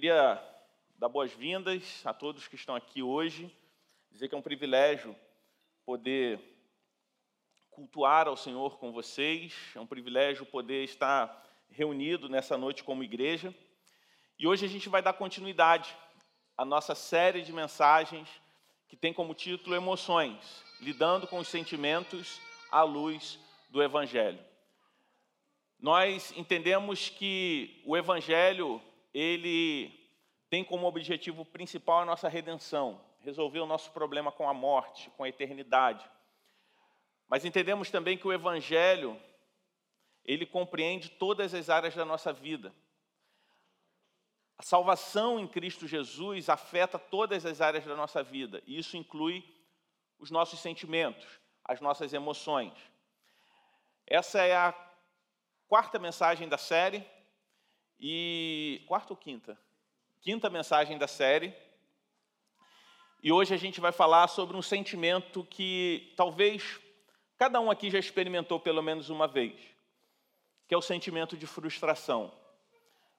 queria dar boas-vindas a todos que estão aqui hoje, dizer que é um privilégio poder cultuar ao Senhor com vocês, é um privilégio poder estar reunido nessa noite como igreja. E hoje a gente vai dar continuidade à nossa série de mensagens que tem como título Emoções, lidando com os sentimentos à luz do Evangelho. Nós entendemos que o Evangelho ele tem como objetivo principal a nossa redenção, resolver o nosso problema com a morte, com a eternidade. Mas entendemos também que o evangelho ele compreende todas as áreas da nossa vida. A salvação em Cristo Jesus afeta todas as áreas da nossa vida, e isso inclui os nossos sentimentos, as nossas emoções. Essa é a quarta mensagem da série, e quarta ou quinta? Quinta mensagem da série. E hoje a gente vai falar sobre um sentimento que talvez cada um aqui já experimentou pelo menos uma vez, que é o sentimento de frustração.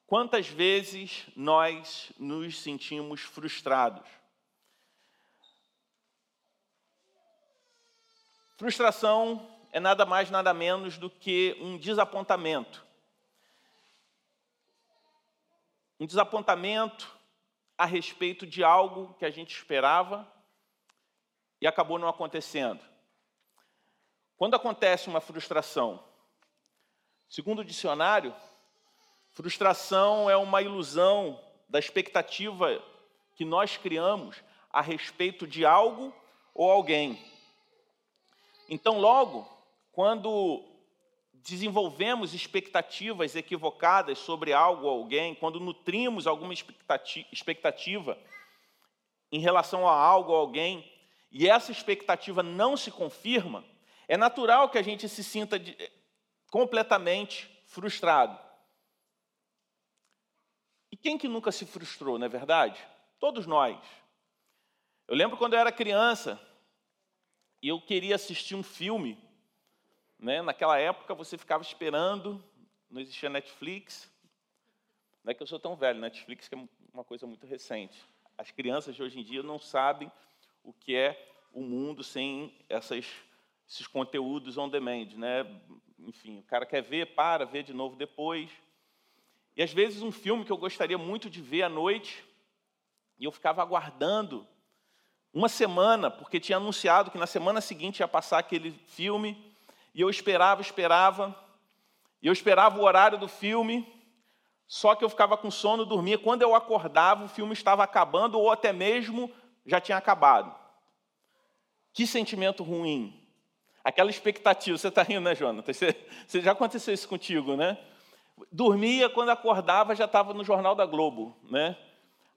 Quantas vezes nós nos sentimos frustrados? Frustração é nada mais, nada menos do que um desapontamento um desapontamento a respeito de algo que a gente esperava e acabou não acontecendo. Quando acontece uma frustração, segundo o dicionário, frustração é uma ilusão da expectativa que nós criamos a respeito de algo ou alguém. Então, logo, quando desenvolvemos expectativas equivocadas sobre algo ou alguém, quando nutrimos alguma expectativa em relação a algo ou alguém, e essa expectativa não se confirma, é natural que a gente se sinta de, completamente frustrado. E quem que nunca se frustrou, não é verdade? Todos nós. Eu lembro quando eu era criança e eu queria assistir um filme né? Naquela época você ficava esperando, não existia Netflix. Não é que eu sou tão velho, Netflix que é uma coisa muito recente. As crianças de hoje em dia não sabem o que é o mundo sem essas, esses conteúdos on demand. Né? Enfim, o cara quer ver, para, vê de novo depois. E às vezes um filme que eu gostaria muito de ver à noite, e eu ficava aguardando uma semana, porque tinha anunciado que na semana seguinte ia passar aquele filme, e eu esperava, esperava, e eu esperava o horário do filme, só que eu ficava com sono, dormia. Quando eu acordava, o filme estava acabando, ou até mesmo já tinha acabado. Que sentimento ruim. Aquela expectativa. Você está rindo, né, Jonathan? Você, você, já aconteceu isso contigo, né? Dormia, quando acordava, já estava no Jornal da Globo, né?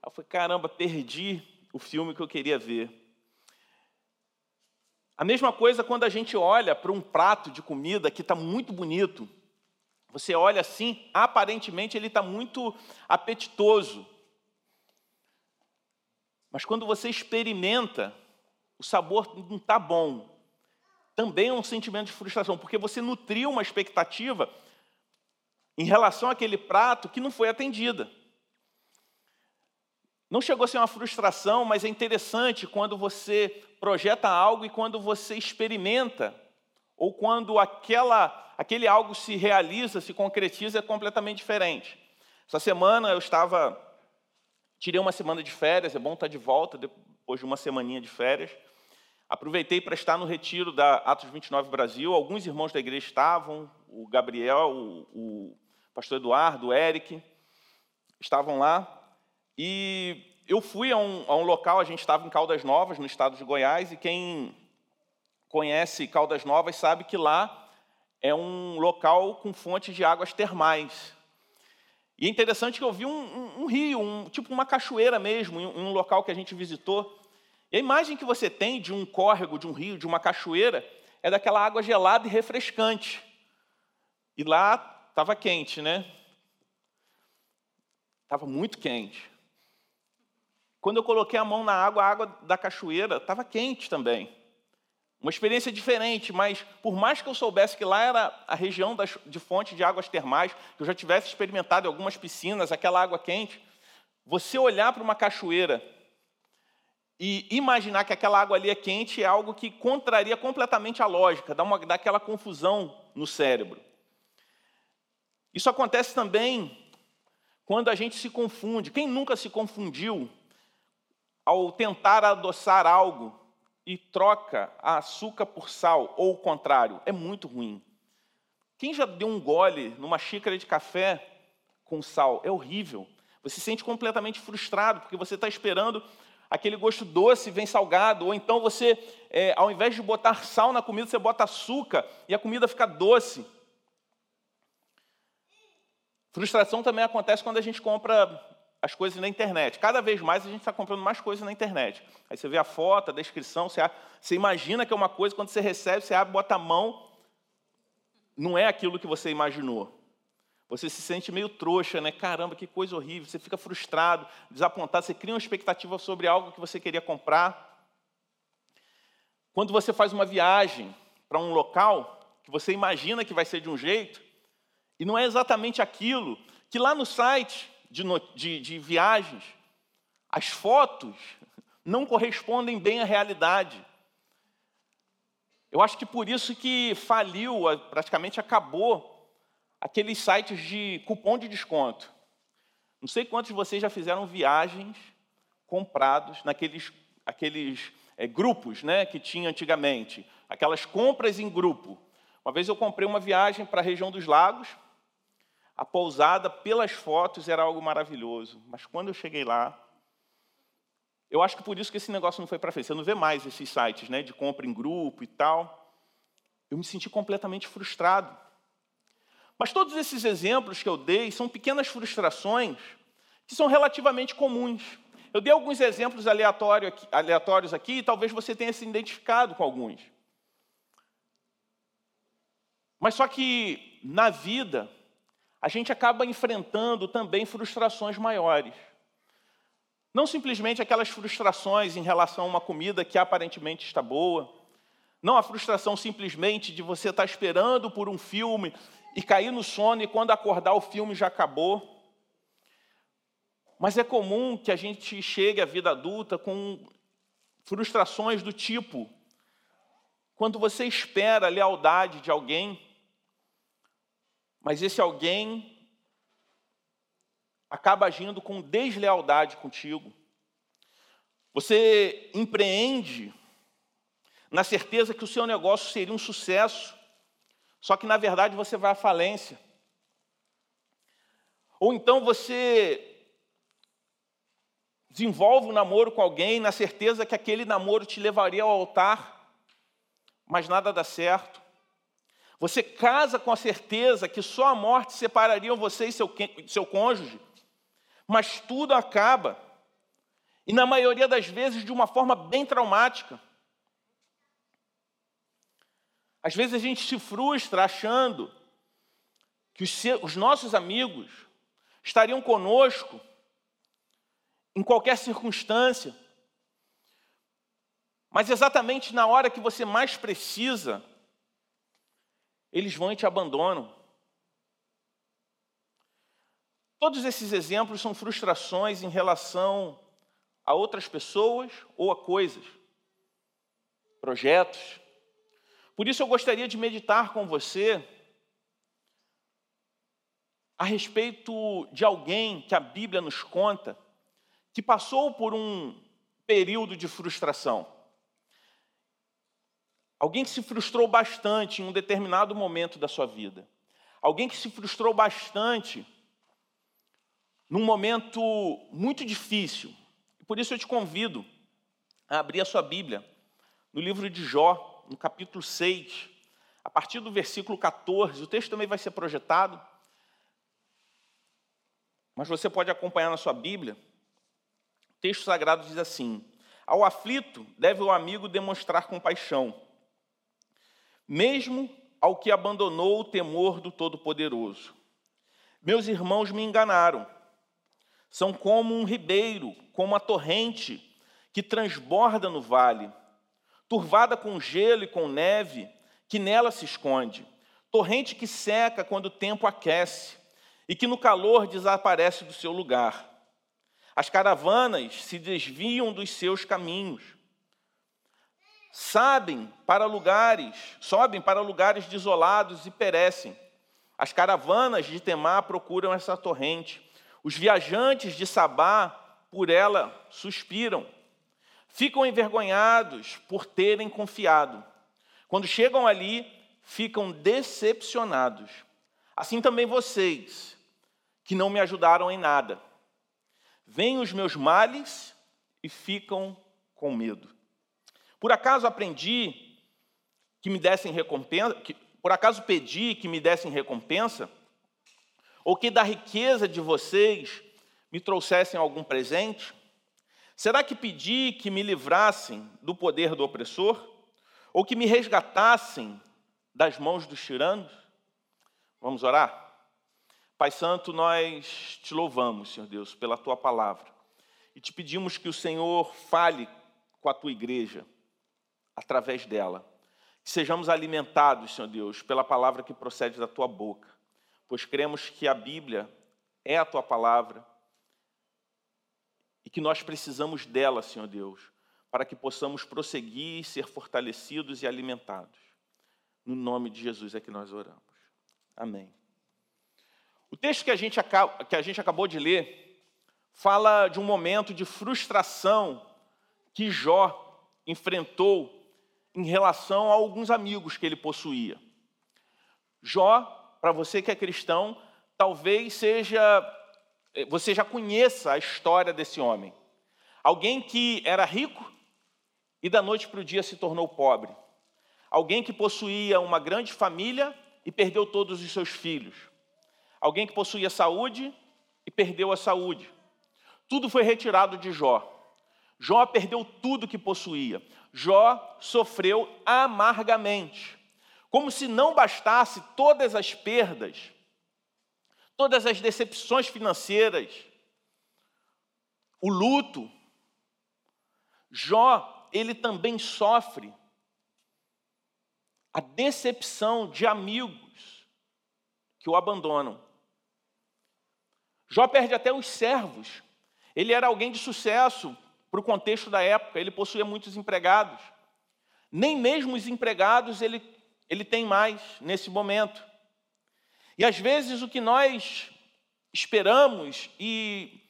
Eu falei, caramba, perdi o filme que eu queria ver. A mesma coisa quando a gente olha para um prato de comida que está muito bonito. Você olha assim, aparentemente ele está muito apetitoso. Mas quando você experimenta, o sabor não está bom. Também é um sentimento de frustração, porque você nutriu uma expectativa em relação àquele prato que não foi atendida. Não chegou a ser uma frustração, mas é interessante quando você projeta algo e quando você experimenta, ou quando aquela, aquele algo se realiza, se concretiza, é completamente diferente. Essa semana eu estava, tirei uma semana de férias, é bom estar de volta depois de uma semaninha de férias. Aproveitei para estar no retiro da Atos 29 Brasil. Alguns irmãos da igreja estavam, o Gabriel, o, o pastor Eduardo, o Eric, estavam lá. E eu fui a um, a um local, a gente estava em Caldas Novas, no estado de Goiás, e quem conhece Caldas Novas sabe que lá é um local com fontes de águas termais. E é interessante que eu vi um, um, um rio, um, tipo uma cachoeira mesmo, em um local que a gente visitou. E a imagem que você tem de um córrego, de um rio, de uma cachoeira, é daquela água gelada e refrescante. E lá estava quente, né? Estava muito quente. Quando eu coloquei a mão na água, a água da cachoeira estava quente também. Uma experiência diferente, mas por mais que eu soubesse que lá era a região das, de fonte de águas termais, que eu já tivesse experimentado em algumas piscinas, aquela água quente, você olhar para uma cachoeira e imaginar que aquela água ali é quente é algo que contraria completamente a lógica, dá, uma, dá aquela confusão no cérebro. Isso acontece também quando a gente se confunde. Quem nunca se confundiu ao tentar adoçar algo e troca açúcar por sal, ou o contrário? É muito ruim. Quem já deu um gole numa xícara de café com sal? É horrível. Você se sente completamente frustrado, porque você está esperando aquele gosto doce, vem salgado, ou então você, é, ao invés de botar sal na comida, você bota açúcar e a comida fica doce. Frustração também acontece quando a gente compra as coisas na internet. Cada vez mais a gente está comprando mais coisas na internet. Aí você vê a foto, a descrição, você, você imagina que é uma coisa, quando você recebe, você abre, bota a mão, não é aquilo que você imaginou. Você se sente meio trouxa, né? Caramba, que coisa horrível. Você fica frustrado, desapontado, você cria uma expectativa sobre algo que você queria comprar. Quando você faz uma viagem para um local que você imagina que vai ser de um jeito, e não é exatamente aquilo que lá no site de, de, de viagens, as fotos não correspondem bem à realidade. Eu acho que por isso que faliu, praticamente acabou, aqueles sites de cupom de desconto. Não sei quantos de vocês já fizeram viagens comprados naqueles aqueles, é, grupos né, que tinha antigamente, aquelas compras em grupo. Uma vez eu comprei uma viagem para a região dos lagos, a pousada, pelas fotos, era algo maravilhoso. Mas quando eu cheguei lá, eu acho que por isso que esse negócio não foi para frente. Você não vê mais esses sites né, de compra em grupo e tal. Eu me senti completamente frustrado. Mas todos esses exemplos que eu dei são pequenas frustrações que são relativamente comuns. Eu dei alguns exemplos aleatórios aqui e talvez você tenha se identificado com alguns. Mas só que na vida, a gente acaba enfrentando também frustrações maiores. Não simplesmente aquelas frustrações em relação a uma comida que aparentemente está boa, não a frustração simplesmente de você estar esperando por um filme e cair no sono e quando acordar o filme já acabou. Mas é comum que a gente chegue à vida adulta com frustrações do tipo: quando você espera a lealdade de alguém, mas esse alguém acaba agindo com deslealdade contigo. Você empreende na certeza que o seu negócio seria um sucesso, só que na verdade você vai à falência. Ou então você desenvolve um namoro com alguém na certeza que aquele namoro te levaria ao altar, mas nada dá certo. Você casa com a certeza que só a morte separaria você e seu, seu cônjuge, mas tudo acaba, e na maioria das vezes de uma forma bem traumática. Às vezes a gente se frustra achando que os, seus, os nossos amigos estariam conosco em qualquer circunstância, mas exatamente na hora que você mais precisa, eles vão e te abandonam. Todos esses exemplos são frustrações em relação a outras pessoas ou a coisas, projetos. Por isso eu gostaria de meditar com você a respeito de alguém que a Bíblia nos conta que passou por um período de frustração. Alguém que se frustrou bastante em um determinado momento da sua vida. Alguém que se frustrou bastante num momento muito difícil. Por isso eu te convido a abrir a sua Bíblia no livro de Jó, no capítulo 6, a partir do versículo 14. O texto também vai ser projetado, mas você pode acompanhar na sua Bíblia. O texto sagrado diz assim: Ao aflito deve o amigo demonstrar compaixão mesmo ao que abandonou o temor do Todo-Poderoso. Meus irmãos me enganaram. São como um ribeiro, como a torrente que transborda no vale, turvada com gelo e com neve, que nela se esconde, torrente que seca quando o tempo aquece e que no calor desaparece do seu lugar. As caravanas se desviam dos seus caminhos. Sabem para lugares, sobem para lugares desolados e perecem. As caravanas de Temá procuram essa torrente. Os viajantes de Sabá por ela suspiram. Ficam envergonhados por terem confiado. Quando chegam ali, ficam decepcionados. Assim também vocês, que não me ajudaram em nada. Vêm os meus males e ficam com medo. Por acaso aprendi que me dessem recompensa, que, por acaso pedi que me dessem recompensa? Ou que da riqueza de vocês me trouxessem algum presente? Será que pedi que me livrassem do poder do opressor? Ou que me resgatassem das mãos dos tiranos? Vamos orar? Pai Santo, nós te louvamos, Senhor Deus, pela tua palavra. E te pedimos que o Senhor fale com a tua igreja através dela. Que sejamos alimentados, Senhor Deus, pela palavra que procede da tua boca. Pois cremos que a Bíblia é a tua palavra e que nós precisamos dela, Senhor Deus, para que possamos prosseguir, ser fortalecidos e alimentados. No nome de Jesus é que nós oramos. Amém. O texto que a, gente acaba, que a gente acabou de ler fala de um momento de frustração que Jó enfrentou em relação a alguns amigos que ele possuía. Jó, para você que é cristão, talvez seja eh, você já conheça a história desse homem. Alguém que era rico e da noite para o dia se tornou pobre. Alguém que possuía uma grande família e perdeu todos os seus filhos alguém que possuía saúde e perdeu a saúde. Tudo foi retirado de Jó. Jó perdeu tudo que possuía. Jó sofreu amargamente. Como se não bastasse todas as perdas, todas as decepções financeiras, o luto, Jó, ele também sofre a decepção de amigos que o abandonam. Jó perde até os servos. Ele era alguém de sucesso para o contexto da época, ele possuía muitos empregados. Nem mesmo os empregados ele, ele tem mais nesse momento. E às vezes o que nós esperamos e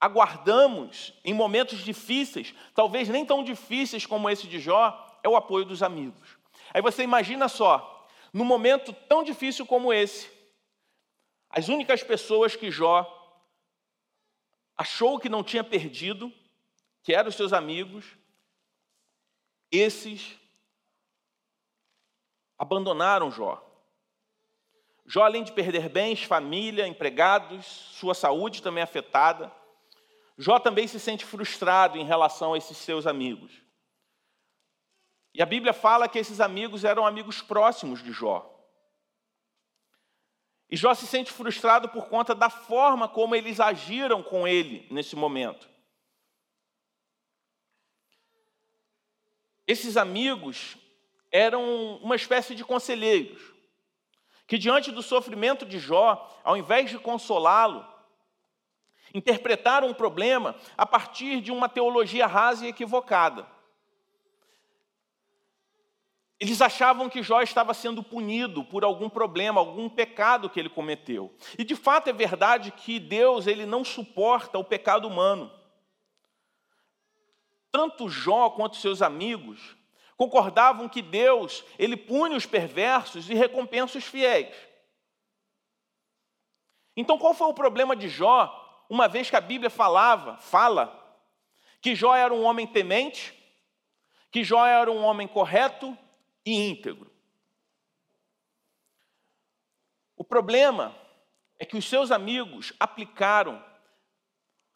aguardamos em momentos difíceis, talvez nem tão difíceis como esse de Jó, é o apoio dos amigos. Aí você imagina só, num momento tão difícil como esse, as únicas pessoas que Jó achou que não tinha perdido, que eram seus amigos, esses abandonaram Jó. Jó, além de perder bens, família, empregados, sua saúde também afetada, Jó também se sente frustrado em relação a esses seus amigos. E a Bíblia fala que esses amigos eram amigos próximos de Jó. E Jó se sente frustrado por conta da forma como eles agiram com ele nesse momento. Esses amigos eram uma espécie de conselheiros, que diante do sofrimento de Jó, ao invés de consolá-lo, interpretaram o problema a partir de uma teologia rasa e equivocada. Eles achavam que Jó estava sendo punido por algum problema, algum pecado que ele cometeu. E de fato é verdade que Deus ele não suporta o pecado humano. Tanto Jó quanto seus amigos concordavam que Deus ele pune os perversos e recompensa os fiéis. Então qual foi o problema de Jó, uma vez que a Bíblia falava, fala que Jó era um homem temente, que Jó era um homem correto, e íntegro. O problema é que os seus amigos aplicaram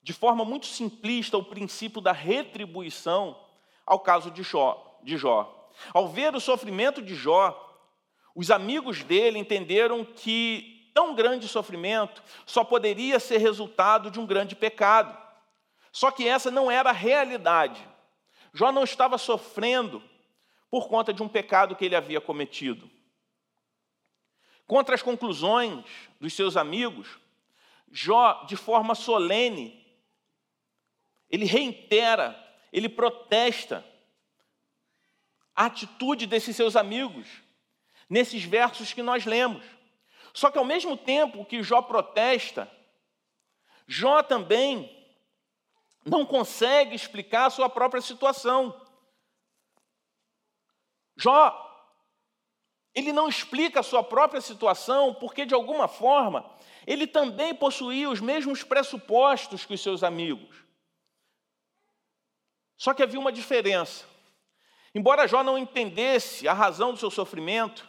de forma muito simplista o princípio da retribuição ao caso de Jó. De Jó. Ao ver o sofrimento de Jó, os amigos dele entenderam que tão grande sofrimento só poderia ser resultado de um grande pecado. Só que essa não era a realidade. Jó não estava sofrendo por conta de um pecado que ele havia cometido. Contra as conclusões dos seus amigos, Jó, de forma solene, ele reitera, ele protesta a atitude desses seus amigos nesses versos que nós lemos. Só que ao mesmo tempo que Jó protesta, Jó também não consegue explicar a sua própria situação. Jó, ele não explica a sua própria situação porque, de alguma forma, ele também possuía os mesmos pressupostos que os seus amigos. Só que havia uma diferença. Embora Jó não entendesse a razão do seu sofrimento,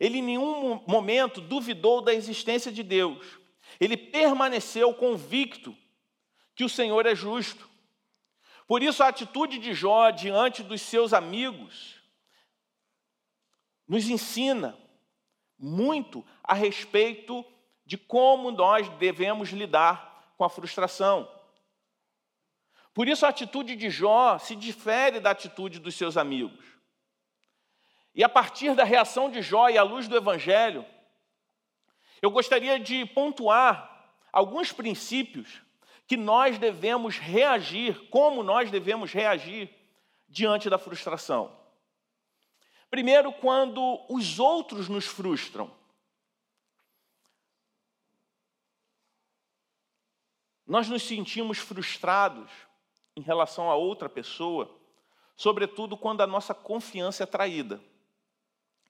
ele em nenhum momento duvidou da existência de Deus. Ele permaneceu convicto que o Senhor é justo. Por isso, a atitude de Jó diante dos seus amigos nos ensina muito a respeito de como nós devemos lidar com a frustração. Por isso, a atitude de Jó se difere da atitude dos seus amigos. E a partir da reação de Jó e à luz do Evangelho, eu gostaria de pontuar alguns princípios que nós devemos reagir, como nós devemos reagir diante da frustração. Primeiro, quando os outros nos frustram. Nós nos sentimos frustrados em relação a outra pessoa, sobretudo quando a nossa confiança é traída.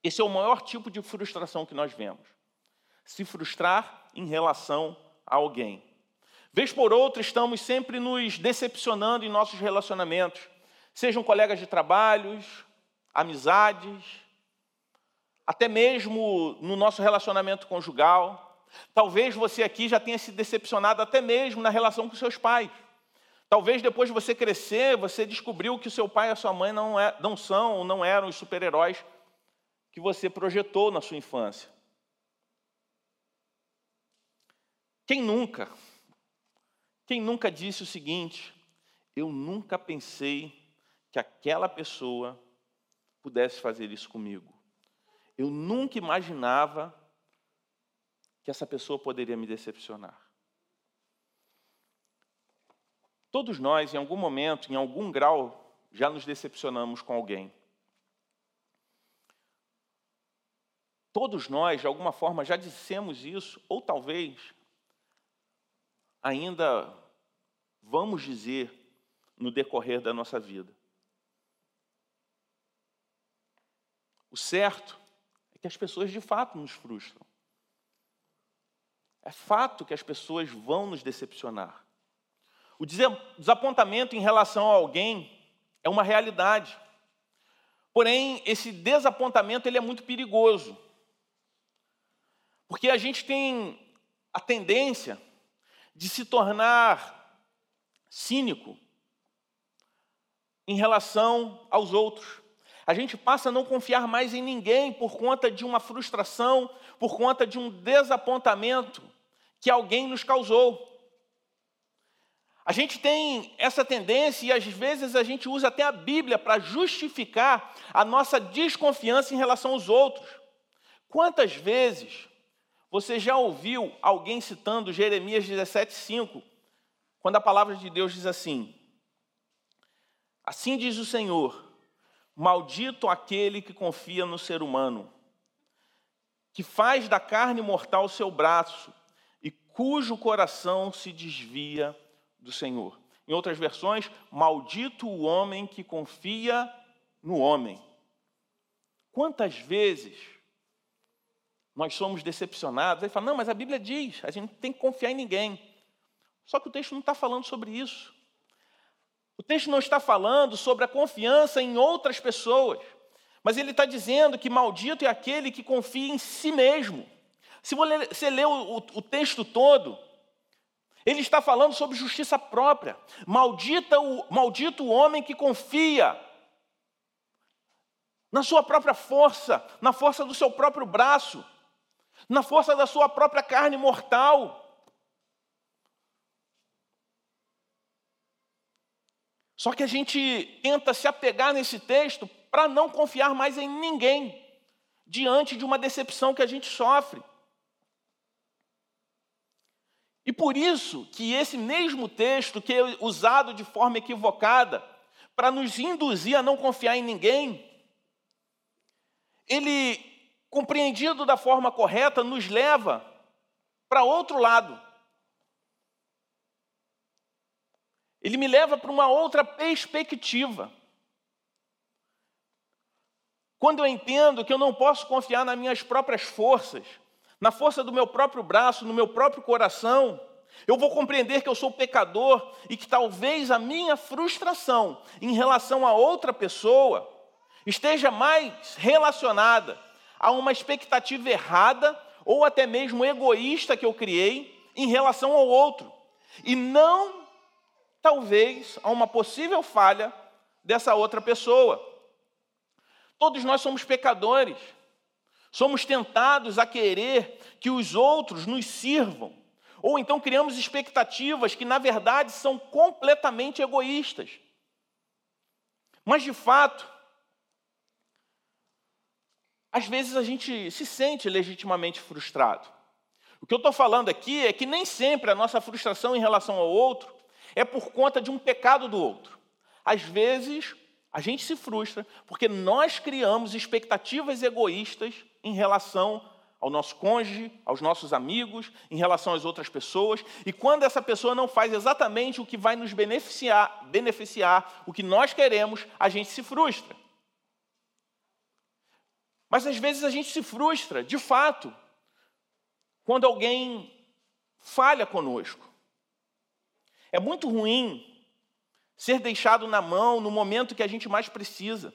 Esse é o maior tipo de frustração que nós vemos. Se frustrar em relação a alguém. Vez por outra, estamos sempre nos decepcionando em nossos relacionamentos, sejam colegas de trabalhos, amizades, até mesmo no nosso relacionamento conjugal. Talvez você aqui já tenha se decepcionado até mesmo na relação com seus pais. Talvez depois de você crescer, você descobriu que o seu pai e a sua mãe não, é, não são ou não eram os super-heróis que você projetou na sua infância. Quem nunca? Quem nunca disse o seguinte: eu nunca pensei que aquela pessoa pudesse fazer isso comigo. Eu nunca imaginava que essa pessoa poderia me decepcionar. Todos nós, em algum momento, em algum grau, já nos decepcionamos com alguém. Todos nós, de alguma forma, já dissemos isso, ou talvez ainda vamos dizer no decorrer da nossa vida. O certo é que as pessoas de fato nos frustram. É fato que as pessoas vão nos decepcionar. O desapontamento em relação a alguém é uma realidade. Porém, esse desapontamento ele é muito perigoso. Porque a gente tem a tendência de se tornar cínico em relação aos outros. A gente passa a não confiar mais em ninguém por conta de uma frustração, por conta de um desapontamento que alguém nos causou. A gente tem essa tendência e às vezes a gente usa até a Bíblia para justificar a nossa desconfiança em relação aos outros. Quantas vezes você já ouviu alguém citando Jeremias 17,5, quando a palavra de Deus diz assim: Assim diz o Senhor, maldito aquele que confia no ser humano, que faz da carne mortal seu braço e cujo coração se desvia do Senhor. Em outras versões, maldito o homem que confia no homem. Quantas vezes nós somos decepcionados? Aí fala, não, mas a Bíblia diz, a gente tem que confiar em ninguém. Só que o texto não está falando sobre isso. O texto não está falando sobre a confiança em outras pessoas, mas ele está dizendo que maldito é aquele que confia em si mesmo. Se você ler o texto todo, ele está falando sobre justiça própria. Maldita o, maldito o homem que confia na sua própria força, na força do seu próprio braço, na força da sua própria carne mortal. Só que a gente tenta se apegar nesse texto para não confiar mais em ninguém diante de uma decepção que a gente sofre. E por isso que esse mesmo texto, que é usado de forma equivocada, para nos induzir a não confiar em ninguém, ele, compreendido da forma correta, nos leva para outro lado. Ele me leva para uma outra perspectiva. Quando eu entendo que eu não posso confiar nas minhas próprias forças, na força do meu próprio braço, no meu próprio coração, eu vou compreender que eu sou pecador e que talvez a minha frustração em relação a outra pessoa esteja mais relacionada a uma expectativa errada ou até mesmo egoísta que eu criei em relação ao outro, e não, talvez, a uma possível falha dessa outra pessoa. Todos nós somos pecadores, somos tentados a querer que os outros nos sirvam, ou então criamos expectativas que, na verdade, são completamente egoístas. Mas, de fato, às vezes a gente se sente legitimamente frustrado. O que eu estou falando aqui é que nem sempre a nossa frustração em relação ao outro é por conta de um pecado do outro. Às vezes, a gente se frustra porque nós criamos expectativas egoístas em relação ao nosso cônjuge, aos nossos amigos, em relação às outras pessoas, e quando essa pessoa não faz exatamente o que vai nos beneficiar, beneficiar o que nós queremos, a gente se frustra. Mas às vezes a gente se frustra, de fato, quando alguém falha conosco. É muito ruim ser deixado na mão no momento que a gente mais precisa.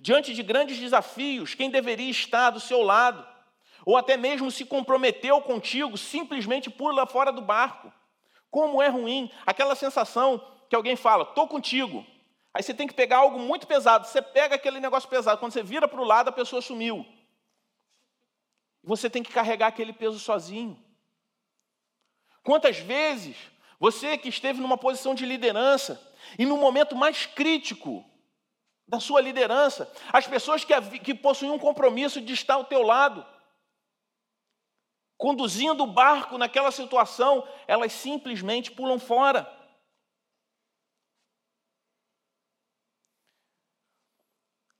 Diante de grandes desafios, quem deveria estar do seu lado, ou até mesmo se comprometeu contigo, simplesmente pula fora do barco. Como é ruim aquela sensação que alguém fala, estou contigo, Aí você tem que pegar algo muito pesado. Você pega aquele negócio pesado, quando você vira para o lado, a pessoa sumiu. Você tem que carregar aquele peso sozinho. Quantas vezes você que esteve numa posição de liderança e no momento mais crítico da sua liderança, as pessoas que, que possuem um compromisso de estar ao teu lado, conduzindo o barco naquela situação, elas simplesmente pulam fora.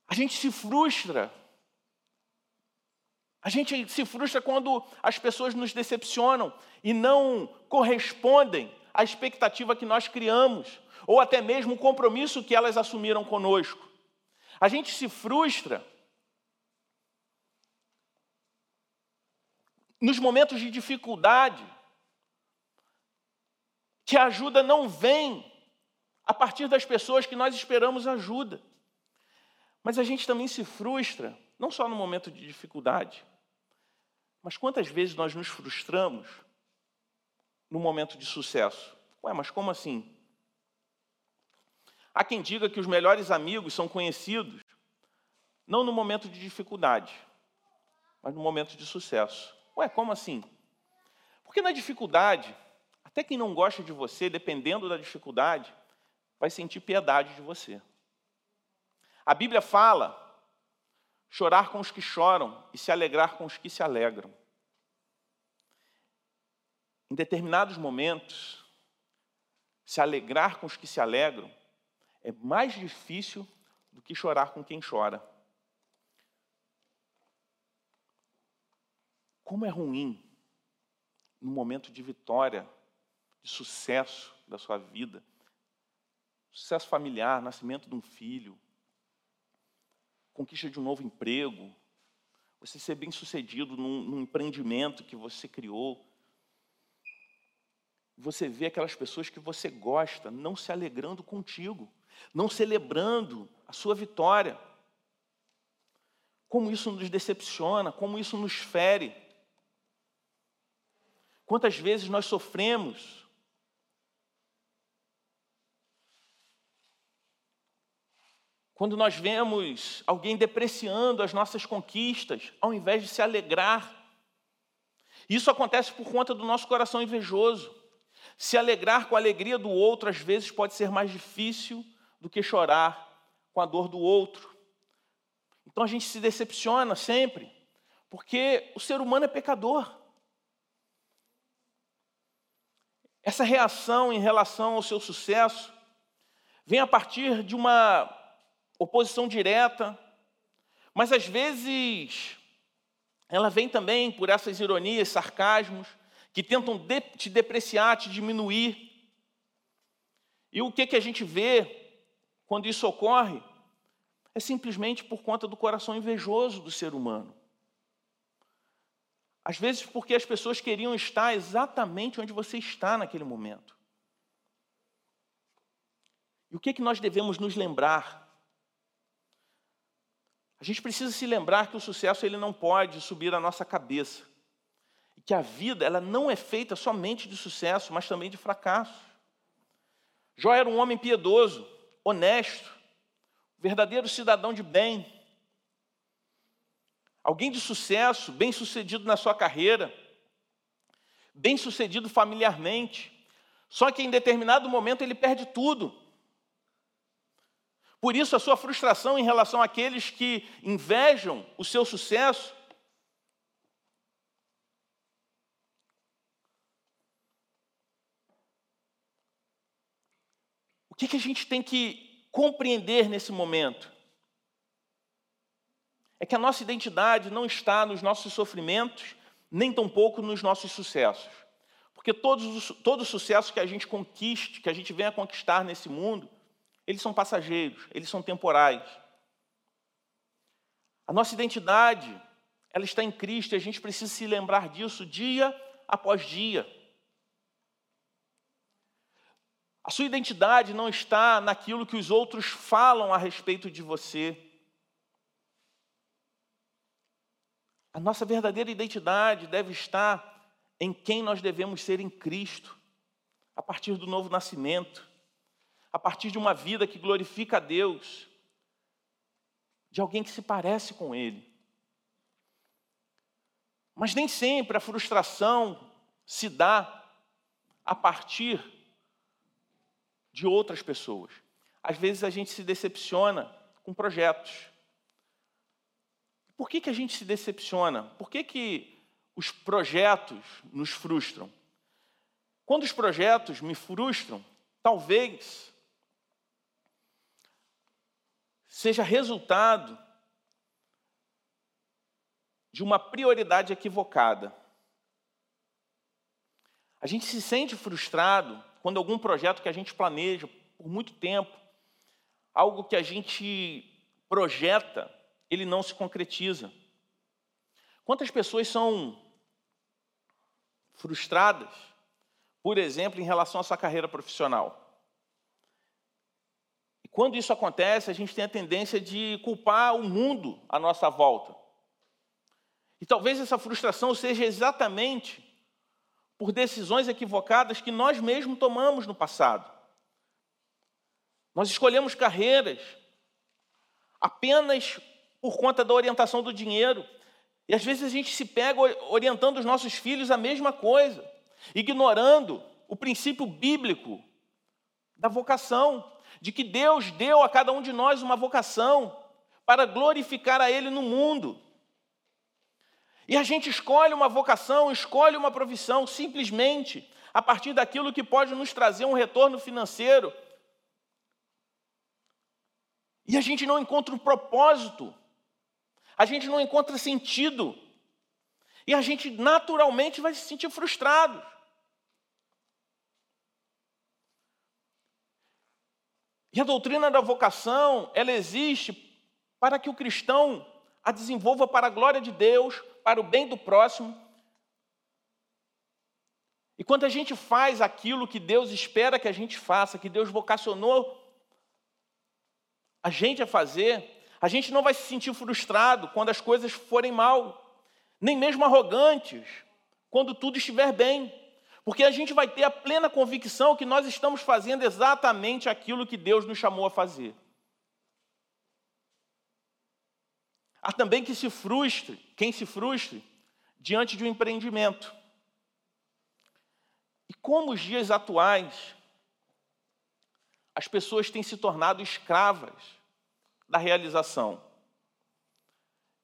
A gente se frustra. A gente se frustra quando as pessoas nos decepcionam e não correspondem à expectativa que nós criamos, ou até mesmo o compromisso que elas assumiram conosco. A gente se frustra nos momentos de dificuldade, que a ajuda não vem a partir das pessoas que nós esperamos ajuda. Mas a gente também se frustra, não só no momento de dificuldade, mas quantas vezes nós nos frustramos no momento de sucesso? Ué, mas como assim? Há quem diga que os melhores amigos são conhecidos não no momento de dificuldade, mas no momento de sucesso. Ué, como assim? Porque na dificuldade, até quem não gosta de você, dependendo da dificuldade, vai sentir piedade de você. A Bíblia fala chorar com os que choram e se alegrar com os que se alegram. Em determinados momentos, se alegrar com os que se alegram é mais difícil do que chorar com quem chora. Como é ruim, no momento de vitória, de sucesso da sua vida, sucesso familiar, nascimento de um filho, conquista de um novo emprego, você ser bem sucedido num, num empreendimento que você criou. Você vê aquelas pessoas que você gosta não se alegrando contigo, não celebrando a sua vitória. Como isso nos decepciona, como isso nos fere. Quantas vezes nós sofremos Quando nós vemos alguém depreciando as nossas conquistas, ao invés de se alegrar. Isso acontece por conta do nosso coração invejoso. Se alegrar com a alegria do outro, às vezes, pode ser mais difícil do que chorar com a dor do outro. Então a gente se decepciona sempre, porque o ser humano é pecador. essa reação em relação ao seu sucesso vem a partir de uma oposição direta, mas às vezes ela vem também por essas ironias, sarcasmos, que tentam te depreciar, te diminuir. E o que, que a gente vê quando isso ocorre? É simplesmente por conta do coração invejoso do ser humano. Às vezes, porque as pessoas queriam estar exatamente onde você está naquele momento. E o que, que nós devemos nos lembrar? A gente precisa se lembrar que o sucesso ele não pode subir à nossa cabeça. E que a vida ela não é feita somente de sucesso, mas também de fracasso. Jó era um homem piedoso, honesto, verdadeiro cidadão de bem. Alguém de sucesso, bem-sucedido na sua carreira, bem-sucedido familiarmente. Só que em determinado momento ele perde tudo. Por isso a sua frustração em relação àqueles que invejam o seu sucesso O que, que a gente tem que compreender nesse momento? é que a nossa identidade não está nos nossos sofrimentos, nem tampouco nos nossos sucessos. Porque todos, todo sucesso que a gente conquiste, que a gente venha conquistar nesse mundo, eles são passageiros, eles são temporais. A nossa identidade, ela está em Cristo e a gente precisa se lembrar disso dia após dia. A sua identidade não está naquilo que os outros falam a respeito de você. A nossa verdadeira identidade deve estar em quem nós devemos ser em Cristo, a partir do novo nascimento, a partir de uma vida que glorifica a Deus, de alguém que se parece com Ele. Mas nem sempre a frustração se dá a partir de outras pessoas. Às vezes a gente se decepciona com projetos. Por que, que a gente se decepciona? Por que, que os projetos nos frustram? Quando os projetos me frustram, talvez seja resultado de uma prioridade equivocada. A gente se sente frustrado quando algum projeto que a gente planeja por muito tempo, algo que a gente projeta, ele não se concretiza. Quantas pessoas são frustradas, por exemplo, em relação à sua carreira profissional? E quando isso acontece, a gente tem a tendência de culpar o mundo à nossa volta. E talvez essa frustração seja exatamente por decisões equivocadas que nós mesmos tomamos no passado. Nós escolhemos carreiras apenas por conta da orientação do dinheiro. E às vezes a gente se pega orientando os nossos filhos a mesma coisa, ignorando o princípio bíblico da vocação, de que Deus deu a cada um de nós uma vocação para glorificar a Ele no mundo. E a gente escolhe uma vocação, escolhe uma profissão simplesmente a partir daquilo que pode nos trazer um retorno financeiro. E a gente não encontra um propósito a gente não encontra sentido. E a gente naturalmente vai se sentir frustrado. E a doutrina da vocação, ela existe para que o cristão a desenvolva para a glória de Deus, para o bem do próximo. E quando a gente faz aquilo que Deus espera que a gente faça, que Deus vocacionou a gente a fazer, a gente não vai se sentir frustrado quando as coisas forem mal, nem mesmo arrogantes quando tudo estiver bem, porque a gente vai ter a plena convicção que nós estamos fazendo exatamente aquilo que Deus nos chamou a fazer. Há também que se frustre, quem se frustre diante de um empreendimento. E como os dias atuais, as pessoas têm se tornado escravas da realização.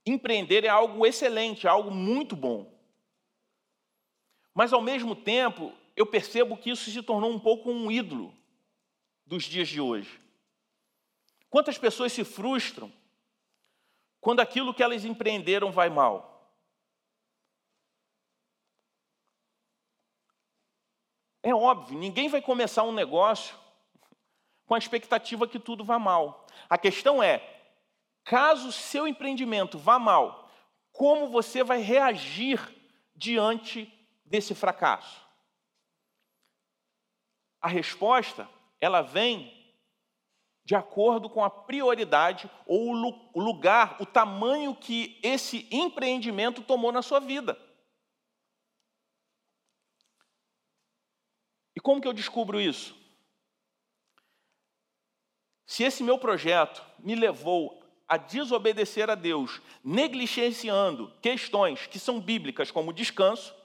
Empreender é algo excelente, é algo muito bom. Mas, ao mesmo tempo, eu percebo que isso se tornou um pouco um ídolo dos dias de hoje. Quantas pessoas se frustram quando aquilo que elas empreenderam vai mal? É óbvio, ninguém vai começar um negócio com a expectativa que tudo vá mal. A questão é, caso seu empreendimento vá mal, como você vai reagir diante desse fracasso? A resposta, ela vem de acordo com a prioridade ou o lugar, o tamanho que esse empreendimento tomou na sua vida. E como que eu descubro isso? Se esse meu projeto me levou a desobedecer a Deus, negligenciando questões que são bíblicas, como o descanso,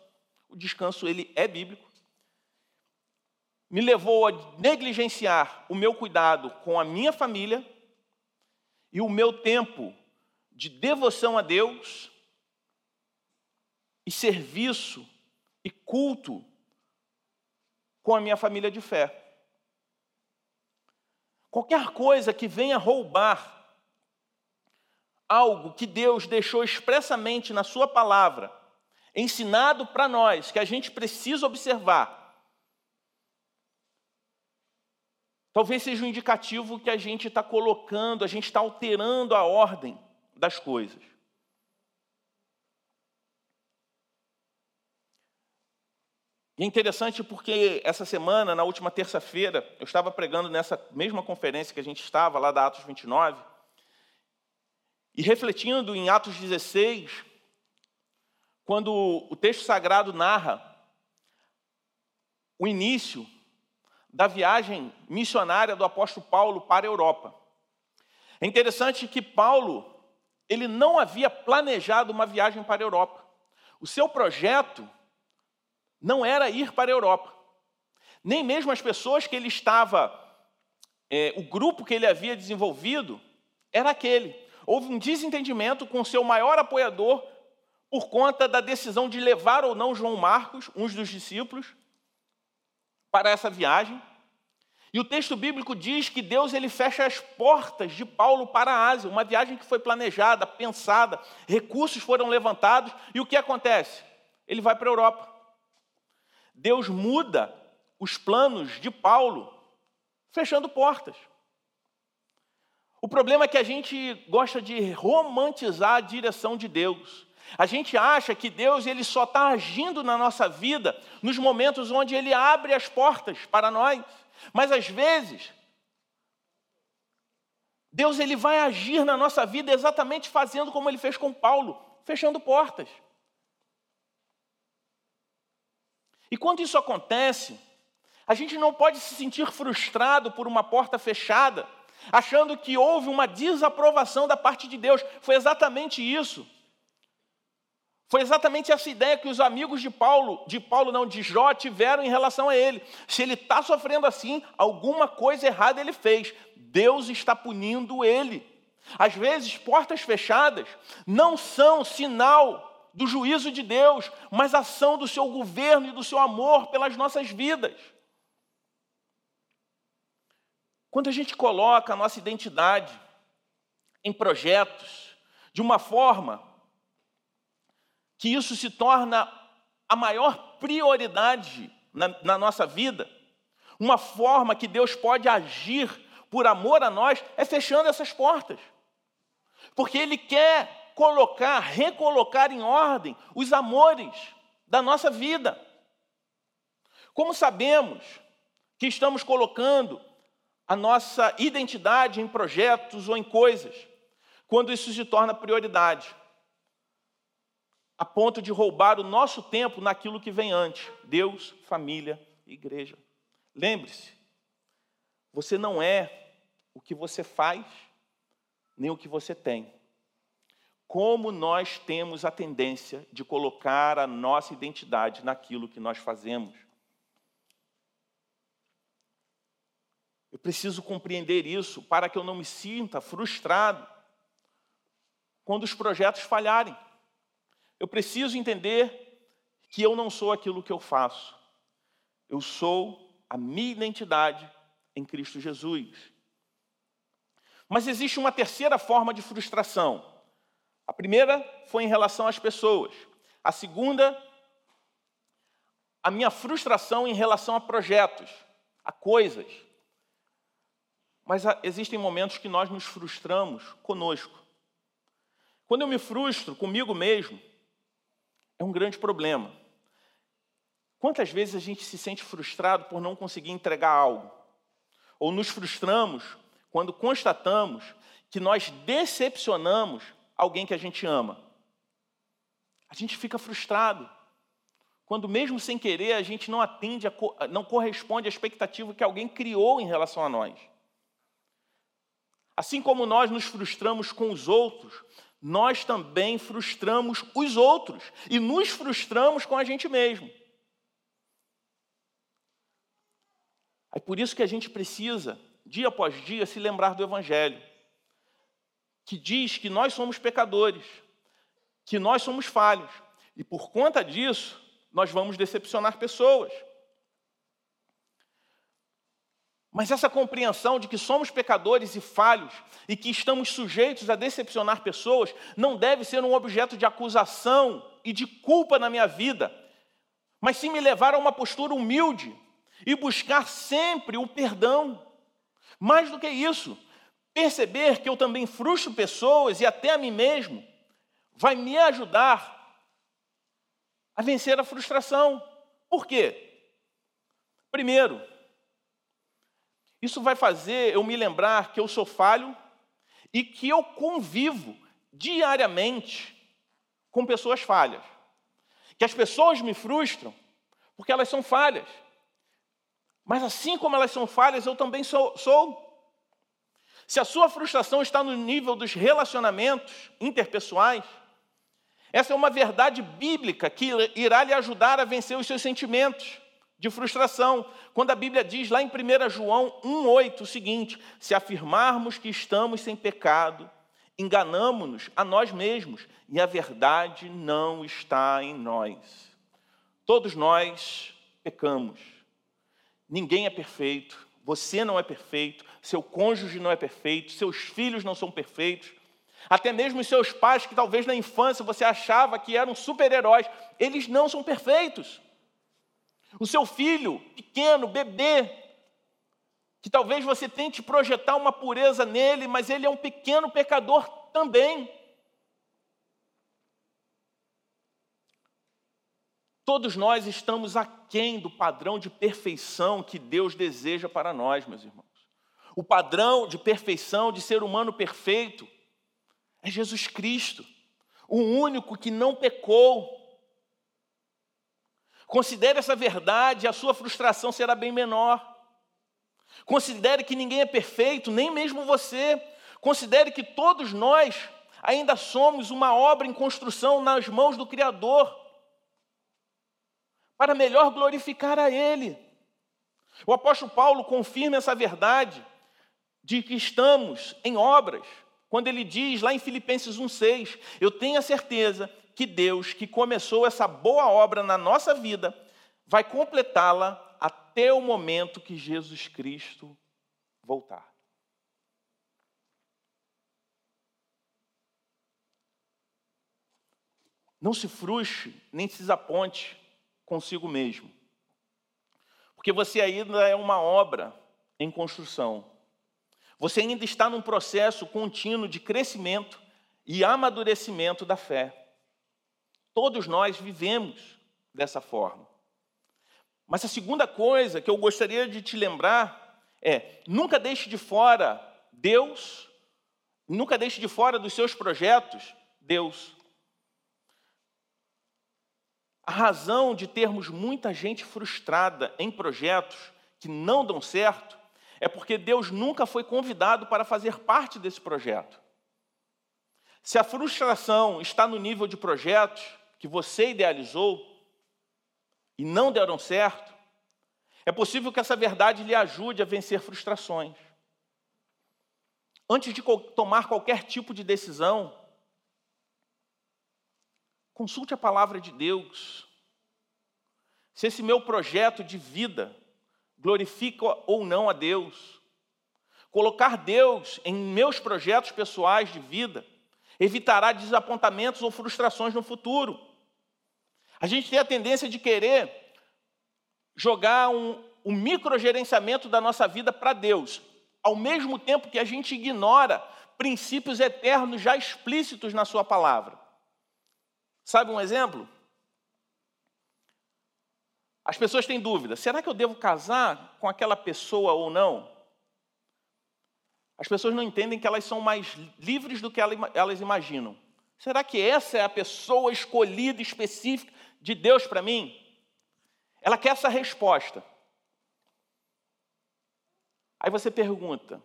o descanso ele é bíblico, me levou a negligenciar o meu cuidado com a minha família e o meu tempo de devoção a Deus e serviço e culto com a minha família de fé. Qualquer coisa que venha roubar algo que Deus deixou expressamente na Sua palavra, ensinado para nós, que a gente precisa observar, talvez seja um indicativo que a gente está colocando, a gente está alterando a ordem das coisas. E é interessante porque essa semana, na última terça-feira, eu estava pregando nessa mesma conferência que a gente estava, lá da Atos 29, e refletindo em Atos 16, quando o texto sagrado narra o início da viagem missionária do apóstolo Paulo para a Europa. É interessante que Paulo, ele não havia planejado uma viagem para a Europa. O seu projeto não era ir para a Europa. Nem mesmo as pessoas que ele estava, é, o grupo que ele havia desenvolvido, era aquele. Houve um desentendimento com o seu maior apoiador por conta da decisão de levar ou não João Marcos, um dos discípulos, para essa viagem. E o texto bíblico diz que Deus ele fecha as portas de Paulo para a Ásia, uma viagem que foi planejada, pensada, recursos foram levantados, e o que acontece? Ele vai para a Europa. Deus muda os planos de Paulo, fechando portas. O problema é que a gente gosta de romantizar a direção de Deus. A gente acha que Deus ele só está agindo na nossa vida nos momentos onde Ele abre as portas para nós. Mas às vezes, Deus ele vai agir na nossa vida exatamente fazendo como Ele fez com Paulo, fechando portas. E quando isso acontece, a gente não pode se sentir frustrado por uma porta fechada, achando que houve uma desaprovação da parte de Deus. Foi exatamente isso. Foi exatamente essa ideia que os amigos de Paulo, de Paulo não, de Jó, tiveram em relação a ele. Se ele está sofrendo assim, alguma coisa errada ele fez. Deus está punindo ele. Às vezes, portas fechadas não são sinal do juízo de Deus, mas ação do seu governo e do seu amor pelas nossas vidas. Quando a gente coloca a nossa identidade em projetos de uma forma que isso se torna a maior prioridade na, na nossa vida, uma forma que Deus pode agir por amor a nós é fechando essas portas. Porque Ele quer colocar, recolocar em ordem os amores da nossa vida. Como sabemos que estamos colocando a nossa identidade em projetos ou em coisas, quando isso se torna prioridade, a ponto de roubar o nosso tempo naquilo que vem antes: Deus, família, igreja. Lembre-se, você não é o que você faz, nem o que você tem como nós temos a tendência de colocar a nossa identidade naquilo que nós fazemos. Eu preciso compreender isso para que eu não me sinta frustrado quando os projetos falharem. Eu preciso entender que eu não sou aquilo que eu faço. Eu sou a minha identidade em Cristo Jesus. Mas existe uma terceira forma de frustração. A primeira foi em relação às pessoas. A segunda, a minha frustração em relação a projetos, a coisas. Mas existem momentos que nós nos frustramos conosco. Quando eu me frustro comigo mesmo, é um grande problema. Quantas vezes a gente se sente frustrado por não conseguir entregar algo? Ou nos frustramos quando constatamos que nós decepcionamos alguém que a gente ama? A gente fica frustrado quando, mesmo sem querer, a gente não atende, a, não corresponde à expectativa que alguém criou em relação a nós. Assim como nós nos frustramos com os outros, nós também frustramos os outros e nos frustramos com a gente mesmo. É por isso que a gente precisa, dia após dia, se lembrar do Evangelho, que diz que nós somos pecadores, que nós somos falhos, e por conta disso, nós vamos decepcionar pessoas. Mas essa compreensão de que somos pecadores e falhos e que estamos sujeitos a decepcionar pessoas não deve ser um objeto de acusação e de culpa na minha vida, mas sim me levar a uma postura humilde e buscar sempre o perdão. Mais do que isso, perceber que eu também frustro pessoas e até a mim mesmo vai me ajudar a vencer a frustração. Por quê? Primeiro, isso vai fazer eu me lembrar que eu sou falho e que eu convivo diariamente com pessoas falhas. Que as pessoas me frustram porque elas são falhas. Mas assim como elas são falhas, eu também sou. sou. Se a sua frustração está no nível dos relacionamentos interpessoais, essa é uma verdade bíblica que irá lhe ajudar a vencer os seus sentimentos de frustração. Quando a Bíblia diz lá em 1 João 1,8 o seguinte: se afirmarmos que estamos sem pecado, enganamos-nos a nós mesmos e a verdade não está em nós. Todos nós pecamos. Ninguém é perfeito, você não é perfeito, seu cônjuge não é perfeito, seus filhos não são perfeitos. Até mesmo os seus pais, que talvez na infância você achava que eram super-heróis, eles não são perfeitos. O seu filho, pequeno, bebê, que talvez você tente projetar uma pureza nele, mas ele é um pequeno pecador também. Todos nós estamos aquém do padrão de perfeição que Deus deseja para nós, meus irmãos. O padrão de perfeição, de ser humano perfeito, é Jesus Cristo, o único que não pecou. Considere essa verdade, a sua frustração será bem menor. Considere que ninguém é perfeito, nem mesmo você. Considere que todos nós ainda somos uma obra em construção nas mãos do Criador, para melhor glorificar a Ele. O apóstolo Paulo confirma essa verdade de que estamos em obras quando ele diz lá em Filipenses 1,6: Eu tenho a certeza que Deus, que começou essa boa obra na nossa vida, vai completá-la até o momento que Jesus Cristo voltar. Não se frustre, nem se desaponte consigo mesmo. Porque você ainda é uma obra em construção. Você ainda está num processo contínuo de crescimento e amadurecimento da fé. Todos nós vivemos dessa forma. Mas a segunda coisa que eu gostaria de te lembrar é: nunca deixe de fora Deus, nunca deixe de fora dos seus projetos Deus. A razão de termos muita gente frustrada em projetos que não dão certo é porque Deus nunca foi convidado para fazer parte desse projeto. Se a frustração está no nível de projetos que você idealizou e não deram certo, é possível que essa verdade lhe ajude a vencer frustrações. Antes de tomar qualquer tipo de decisão, consulte a palavra de Deus. se esse meu projeto de vida glorifica ou não a Deus. Colocar Deus em meus projetos pessoais de vida evitará desapontamentos ou frustrações no futuro. A gente tem a tendência de querer jogar um, um microgerenciamento da nossa vida para Deus, ao mesmo tempo que a gente ignora princípios eternos já explícitos na Sua palavra. Sabe um exemplo? As pessoas têm dúvida: será que eu devo casar com aquela pessoa ou não? As pessoas não entendem que elas são mais livres do que elas imaginam. Será que essa é a pessoa escolhida específica de Deus para mim? Ela quer essa resposta. Aí você pergunta,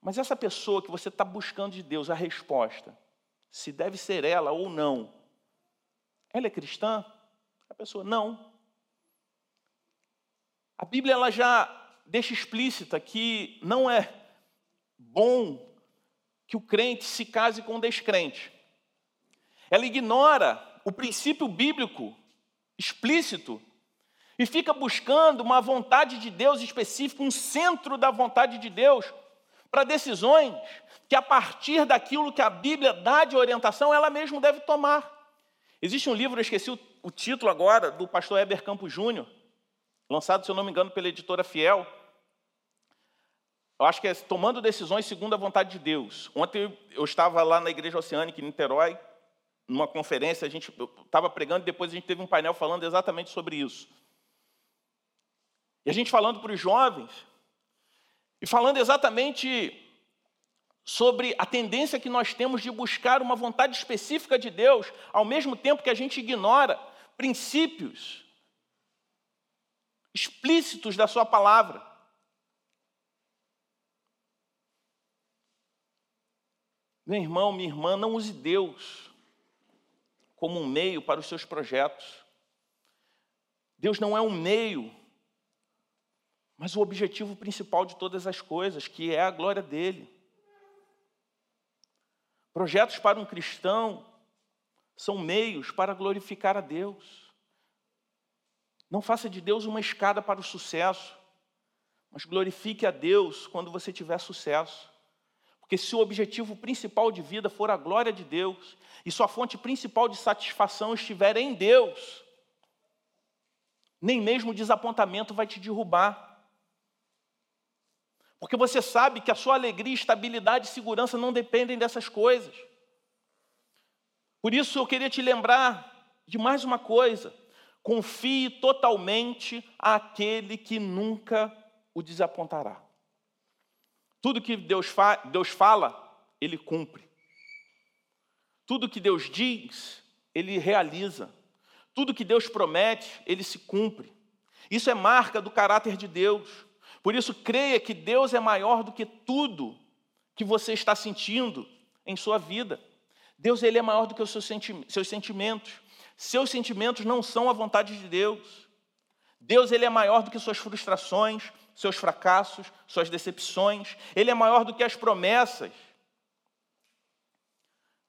mas essa pessoa que você está buscando de Deus, a resposta, se deve ser ela ou não, ela é cristã? A pessoa, não. A Bíblia ela já deixa explícita que não é bom que o crente se case com um descrente. Ela ignora o princípio bíblico explícito e fica buscando uma vontade de Deus específica, um centro da vontade de Deus para decisões que a partir daquilo que a Bíblia dá de orientação, ela mesma deve tomar. Existe um livro, eu esqueci o, o título agora, do pastor Heber Campos Júnior, lançado, se eu não me engano, pela editora Fiel, eu acho que é tomando decisões segundo a vontade de Deus. Ontem eu estava lá na Igreja Oceânica, em Niterói, numa conferência, a gente estava pregando e depois a gente teve um painel falando exatamente sobre isso. E a gente falando para os jovens, e falando exatamente sobre a tendência que nós temos de buscar uma vontade específica de Deus, ao mesmo tempo que a gente ignora princípios explícitos da Sua palavra. Meu irmão, minha irmã, não use Deus como um meio para os seus projetos. Deus não é um meio, mas o objetivo principal de todas as coisas, que é a glória dele. Projetos para um cristão são meios para glorificar a Deus. Não faça de Deus uma escada para o sucesso, mas glorifique a Deus quando você tiver sucesso. Porque se o objetivo principal de vida for a glória de Deus, e sua fonte principal de satisfação estiver em Deus, nem mesmo o desapontamento vai te derrubar. Porque você sabe que a sua alegria, estabilidade e segurança não dependem dessas coisas. Por isso eu queria te lembrar de mais uma coisa: confie totalmente àquele que nunca o desapontará. Tudo que Deus, fa Deus fala, Ele cumpre. Tudo que Deus diz, Ele realiza. Tudo que Deus promete, Ele se cumpre. Isso é marca do caráter de Deus. Por isso, creia que Deus é maior do que tudo que você está sentindo em sua vida. Deus ele é maior do que os seus, sentimentos. Seus sentimentos não são a vontade de Deus. Deus ele é maior do que suas frustrações, seus fracassos, suas decepções. Ele é maior do que as promessas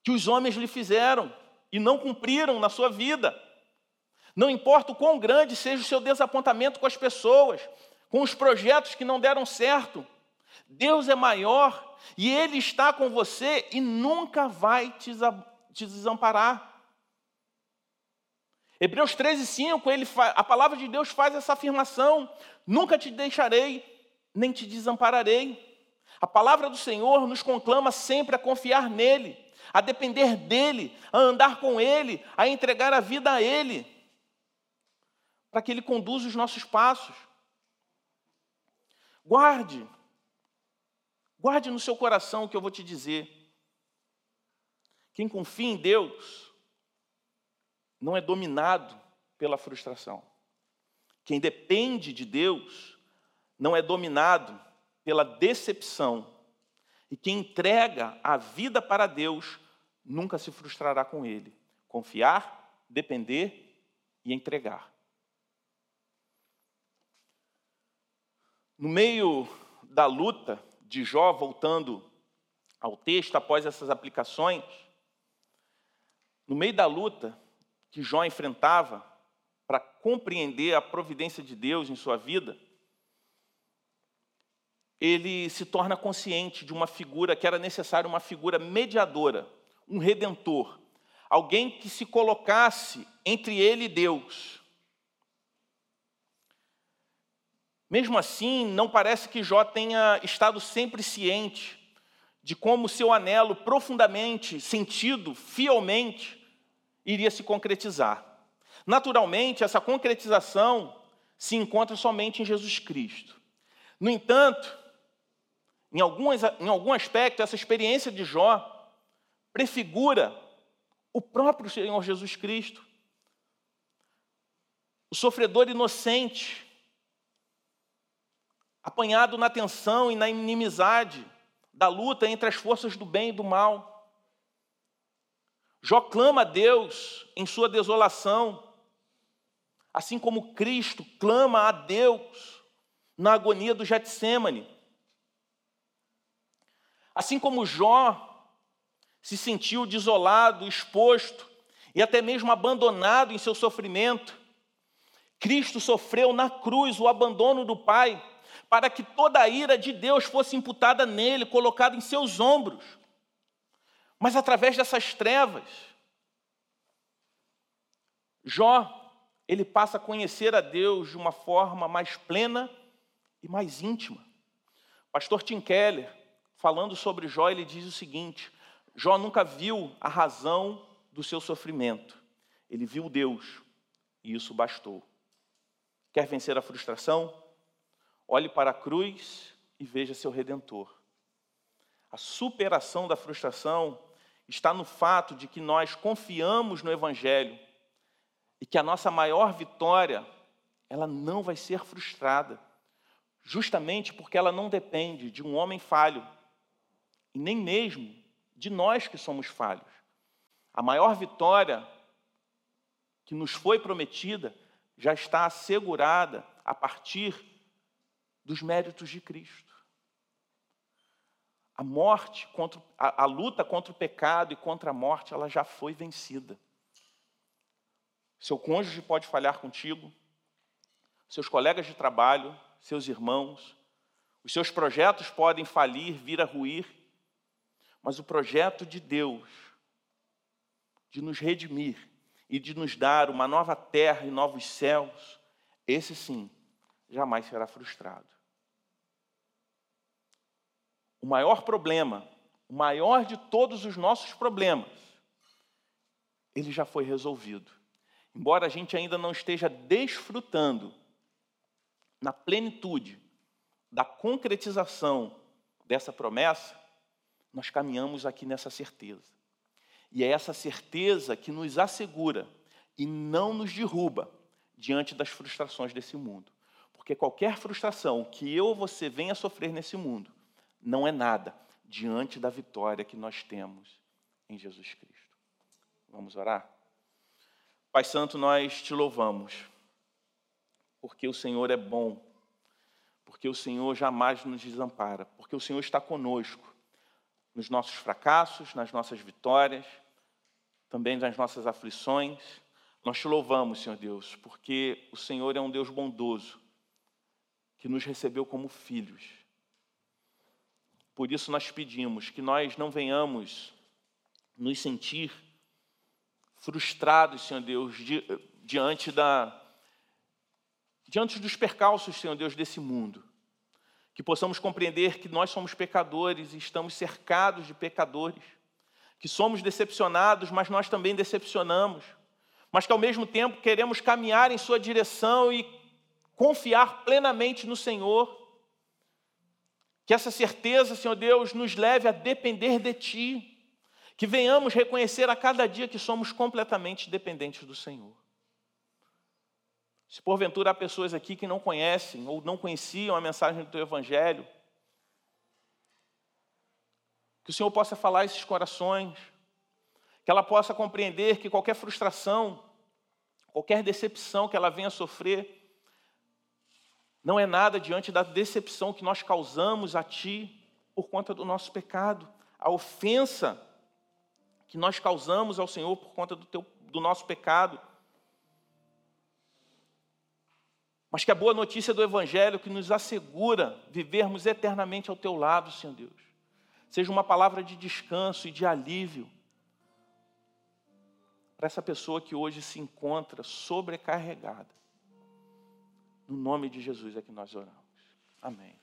que os homens lhe fizeram e não cumpriram na sua vida. Não importa o quão grande seja o seu desapontamento com as pessoas, com os projetos que não deram certo, Deus é maior e Ele está com você e nunca vai te desamparar. Hebreus 13, 5, ele, a palavra de Deus faz essa afirmação: nunca te deixarei, nem te desampararei. A palavra do Senhor nos conclama sempre a confiar nele, a depender dele, a andar com ele, a entregar a vida a ele, para que ele conduza os nossos passos. Guarde, guarde no seu coração o que eu vou te dizer. Quem confia em Deus, não é dominado pela frustração. Quem depende de Deus não é dominado pela decepção. E quem entrega a vida para Deus nunca se frustrará com Ele. Confiar, depender e entregar. No meio da luta de Jó, voltando ao texto após essas aplicações, no meio da luta, que Jó enfrentava, para compreender a providência de Deus em sua vida, ele se torna consciente de uma figura que era necessária, uma figura mediadora, um redentor, alguém que se colocasse entre ele e Deus. Mesmo assim, não parece que Jó tenha estado sempre ciente de como seu anelo profundamente sentido, fielmente, iria se concretizar. Naturalmente, essa concretização se encontra somente em Jesus Cristo. No entanto, em, algumas, em algum aspecto, essa experiência de Jó prefigura o próprio Senhor Jesus Cristo. O sofredor inocente, apanhado na tensão e na inimizade da luta entre as forças do bem e do mal. Jó clama a Deus em sua desolação, assim como Cristo clama a Deus na agonia do Getsemane. Assim como Jó se sentiu desolado, exposto e até mesmo abandonado em seu sofrimento, Cristo sofreu na cruz o abandono do Pai, para que toda a ira de Deus fosse imputada nele, colocada em seus ombros. Mas através dessas trevas, Jó, ele passa a conhecer a Deus de uma forma mais plena e mais íntima. Pastor Tim Keller, falando sobre Jó, ele diz o seguinte: Jó nunca viu a razão do seu sofrimento, ele viu Deus e isso bastou. Quer vencer a frustração? Olhe para a cruz e veja seu redentor. A superação da frustração está no fato de que nós confiamos no Evangelho e que a nossa maior vitória, ela não vai ser frustrada, justamente porque ela não depende de um homem falho, e nem mesmo de nós que somos falhos. A maior vitória que nos foi prometida já está assegurada a partir dos méritos de Cristo. A morte, contra, a, a luta contra o pecado e contra a morte, ela já foi vencida. Seu cônjuge pode falhar contigo, seus colegas de trabalho, seus irmãos, os seus projetos podem falir, vir a ruir, mas o projeto de Deus de nos redimir e de nos dar uma nova terra e novos céus, esse sim, jamais será frustrado. O maior problema, o maior de todos os nossos problemas, ele já foi resolvido. Embora a gente ainda não esteja desfrutando na plenitude da concretização dessa promessa, nós caminhamos aqui nessa certeza. E é essa certeza que nos assegura e não nos derruba diante das frustrações desse mundo. Porque qualquer frustração que eu ou você venha sofrer nesse mundo não é nada diante da vitória que nós temos em Jesus Cristo. Vamos orar? Pai Santo, nós te louvamos, porque o Senhor é bom, porque o Senhor jamais nos desampara, porque o Senhor está conosco nos nossos fracassos, nas nossas vitórias, também nas nossas aflições. Nós te louvamos, Senhor Deus, porque o Senhor é um Deus bondoso, que nos recebeu como filhos. Por isso nós pedimos que nós não venhamos nos sentir frustrados, Senhor Deus, diante da diante dos percalços, Senhor Deus, desse mundo que possamos compreender que nós somos pecadores e estamos cercados de pecadores, que somos decepcionados, mas nós também decepcionamos, mas que ao mesmo tempo queremos caminhar em Sua direção e confiar plenamente no Senhor. Que essa certeza, Senhor Deus, nos leve a depender de Ti, que venhamos reconhecer a cada dia que somos completamente dependentes do Senhor. Se porventura há pessoas aqui que não conhecem ou não conheciam a mensagem do teu Evangelho, que o Senhor possa falar a esses corações, que ela possa compreender que qualquer frustração, qualquer decepção que ela venha sofrer, não é nada diante da decepção que nós causamos a Ti por conta do nosso pecado, a ofensa que nós causamos ao Senhor por conta do, teu, do nosso pecado Mas que a boa notícia do Evangelho que nos assegura vivermos eternamente ao teu lado, Senhor Deus, seja uma palavra de descanso e de alívio para essa pessoa que hoje se encontra sobrecarregada. No nome de Jesus é que nós oramos. Amém.